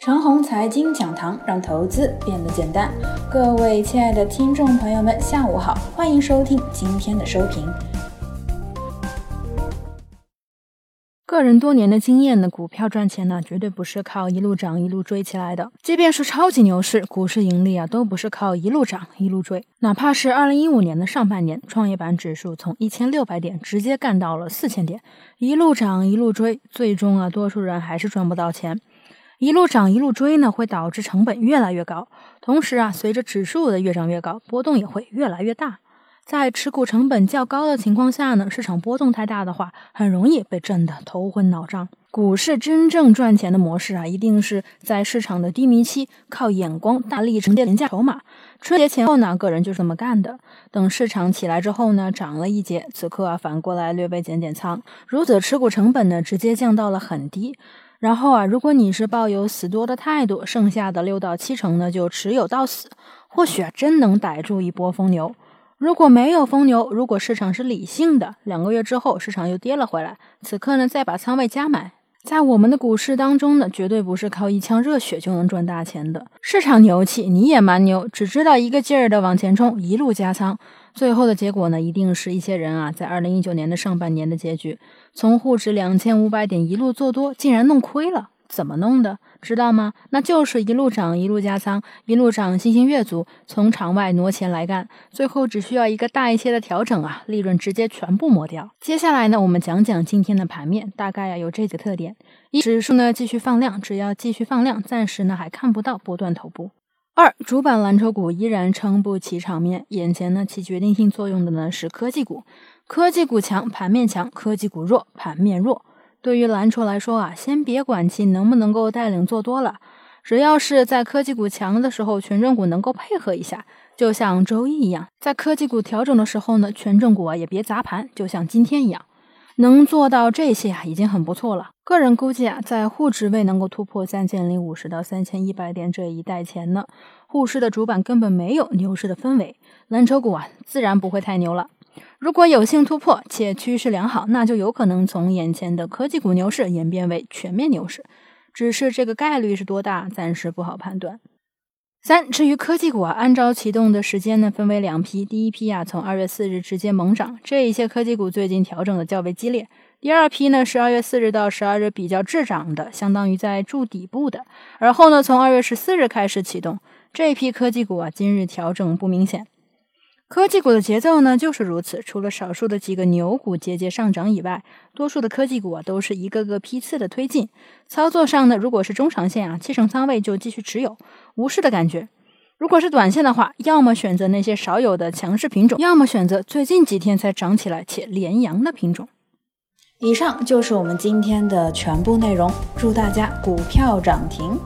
长虹财经讲堂，让投资变得简单。各位亲爱的听众朋友们，下午好，欢迎收听今天的收评。个人多年的经验呢，股票赚钱呢，绝对不是靠一路涨一路追起来的。即便是超级牛市，股市盈利啊，都不是靠一路涨一路追。哪怕是二零一五年的上半年，创业板指数从一千六百点直接干到了四千点，一路涨一路追，最终啊，多数人还是赚不到钱。一路涨一路追呢，会导致成本越来越高。同时啊，随着指数的越涨越高，波动也会越来越大。在持股成本较高的情况下呢，市场波动太大的话，很容易被震得头昏脑胀。股市真正赚钱的模式啊，一定是在市场的低迷期，靠眼光大力沉淀廉价筹码。春节前后呢，个人就这么干的。等市场起来之后呢，涨了一截，此刻啊，反过来略微减减仓，如此持股成本呢，直接降到了很低。然后啊，如果你是抱有死多的态度，剩下的六到七成呢就持有到死，或许啊真能逮住一波疯牛。如果没有疯牛，如果市场是理性的，两个月之后市场又跌了回来，此刻呢再把仓位加满。在我们的股市当中呢，绝对不是靠一腔热血就能赚大钱的。市场牛气，你也蛮牛，只知道一个劲儿的往前冲，一路加仓，最后的结果呢，一定是一些人啊，在二零一九年的上半年的结局，从沪指两千五百点一路做多，竟然弄亏了。怎么弄的？知道吗？那就是一路涨，一路加仓，一路涨，信心越足，从场外挪钱来干，最后只需要一个大一些的调整啊，利润直接全部抹掉。接下来呢，我们讲讲今天的盘面，大概呀有这几个特点：一、指数呢继续放量，只要继续放量，暂时呢还看不到波段头部；二、主板蓝筹股依然撑不起场面，眼前呢起决定性作用的呢是科技股，科技股强，盘面强；科技股弱，盘面弱。对于蓝筹来说啊，先别管其能不能够带领做多了，只要是在科技股强的时候，权重股能够配合一下，就像周一一样，在科技股调整的时候呢，权重股啊也别砸盘，就像今天一样，能做到这些啊已经很不错了。个人估计啊，在沪指未能够突破三千零五十到三千一百点这一带前呢，沪市的主板根本没有牛市的氛围，蓝筹股啊自然不会太牛了。如果有幸突破且趋势良好，那就有可能从眼前的科技股牛市演变为全面牛市，只是这个概率是多大，暂时不好判断。三，至于科技股啊，按照启动的时间呢，分为两批，第一批啊，从二月四日直接猛涨，这一些科技股最近调整的较为激烈；第二批呢，是二月四日到十二日比较滞涨的，相当于在筑底部的，而后呢，从二月十四日开始启动，这一批科技股啊，今日调整不明显。科技股的节奏呢，就是如此。除了少数的几个牛股节节上涨以外，多数的科技股啊，都是一个个批次的推进。操作上呢，如果是中长线啊，七成仓位就继续持有，无视的感觉；如果是短线的话，要么选择那些少有的强势品种，要么选择最近几天才涨起来且连阳的品种。以上就是我们今天的全部内容，祝大家股票涨停。